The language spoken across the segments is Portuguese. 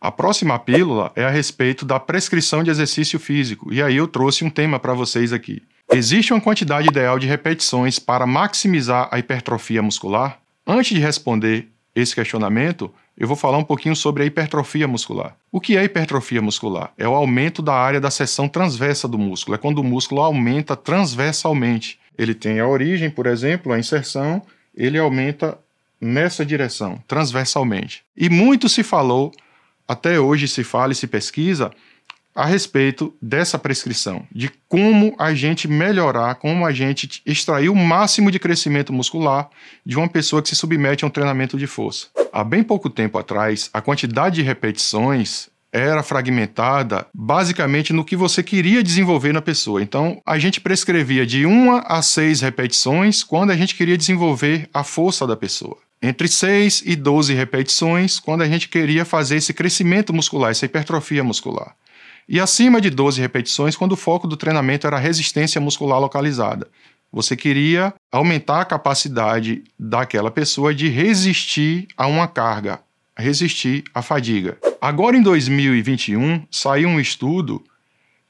A próxima pílula é a respeito da prescrição de exercício físico, e aí eu trouxe um tema para vocês aqui. Existe uma quantidade ideal de repetições para maximizar a hipertrofia muscular? Antes de responder esse questionamento, eu vou falar um pouquinho sobre a hipertrofia muscular. O que é hipertrofia muscular? É o aumento da área da seção transversa do músculo, é quando o músculo aumenta transversalmente. Ele tem a origem, por exemplo, a inserção, ele aumenta nessa direção, transversalmente. E muito se falou até hoje se fala e se pesquisa a respeito dessa prescrição, de como a gente melhorar, como a gente extrair o máximo de crescimento muscular de uma pessoa que se submete a um treinamento de força. Há bem pouco tempo atrás, a quantidade de repetições era fragmentada basicamente no que você queria desenvolver na pessoa. Então, a gente prescrevia de uma a seis repetições quando a gente queria desenvolver a força da pessoa entre 6 e 12 repetições quando a gente queria fazer esse crescimento muscular, essa hipertrofia muscular. E acima de 12 repetições quando o foco do treinamento era resistência muscular localizada. Você queria aumentar a capacidade daquela pessoa de resistir a uma carga, resistir à fadiga. Agora em 2021 saiu um estudo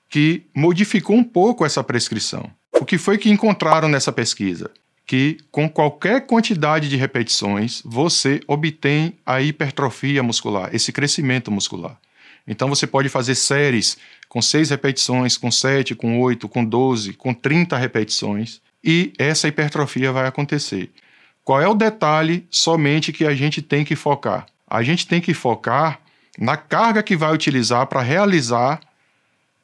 que modificou um pouco essa prescrição. O que foi que encontraram nessa pesquisa? que com qualquer quantidade de repetições você obtém a hipertrofia muscular, esse crescimento muscular. Então você pode fazer séries com 6 repetições, com 7, com 8, com 12, com 30 repetições e essa hipertrofia vai acontecer. Qual é o detalhe somente que a gente tem que focar? A gente tem que focar na carga que vai utilizar para realizar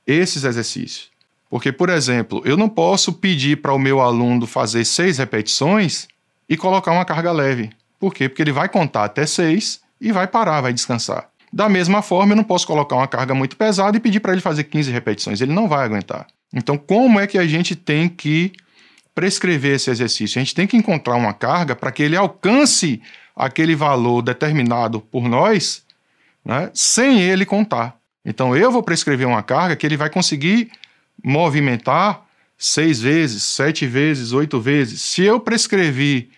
esses exercícios. Porque, por exemplo, eu não posso pedir para o meu aluno fazer seis repetições e colocar uma carga leve. Por quê? Porque ele vai contar até seis e vai parar, vai descansar. Da mesma forma, eu não posso colocar uma carga muito pesada e pedir para ele fazer 15 repetições. Ele não vai aguentar. Então, como é que a gente tem que prescrever esse exercício? A gente tem que encontrar uma carga para que ele alcance aquele valor determinado por nós, né, sem ele contar. Então, eu vou prescrever uma carga que ele vai conseguir movimentar seis vezes, sete vezes, oito vezes. Se eu prescrevi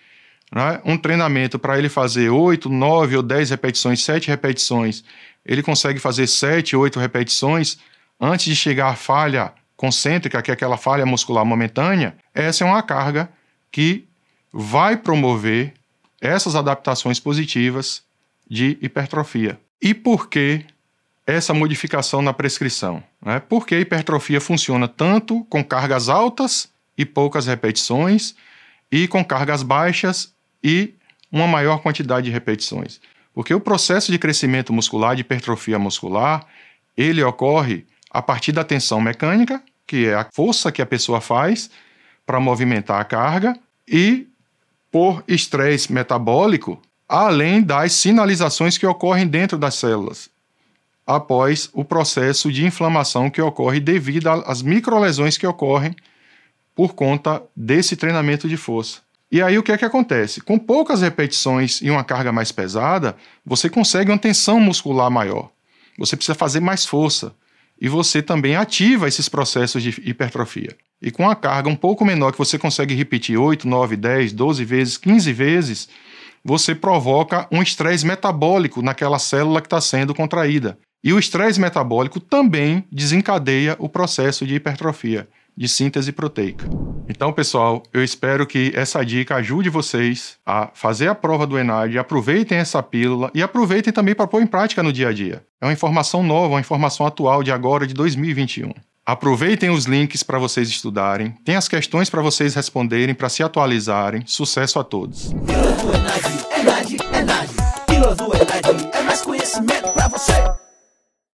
né, um treinamento para ele fazer oito, nove ou dez repetições, sete repetições, ele consegue fazer sete, oito repetições antes de chegar à falha concêntrica, que é aquela falha muscular momentânea, essa é uma carga que vai promover essas adaptações positivas de hipertrofia. E por que essa modificação na prescrição. Né? Porque a hipertrofia funciona tanto com cargas altas e poucas repetições, e com cargas baixas e uma maior quantidade de repetições. Porque o processo de crescimento muscular, de hipertrofia muscular, ele ocorre a partir da tensão mecânica, que é a força que a pessoa faz para movimentar a carga, e por estresse metabólico, além das sinalizações que ocorrem dentro das células após o processo de inflamação que ocorre devido às microlesões que ocorrem por conta desse treinamento de força. E aí o que é que acontece? Com poucas repetições e uma carga mais pesada, você consegue uma tensão muscular maior. Você precisa fazer mais força e você também ativa esses processos de hipertrofia. E com a carga um pouco menor, que você consegue repetir 8, 9, 10, 12 vezes, 15 vezes, você provoca um estresse metabólico naquela célula que está sendo contraída. E o estresse metabólico também desencadeia o processo de hipertrofia, de síntese proteica. Então, pessoal, eu espero que essa dica ajude vocês a fazer a prova do ENAD, aproveitem essa pílula e aproveitem também para pôr em prática no dia a dia. É uma informação nova, uma informação atual de agora, de 2021. Aproveitem os links para vocês estudarem, tem as questões para vocês responderem, para se atualizarem. Sucesso a todos! Enad. Pílula do Enad é mais conhecimento pra você.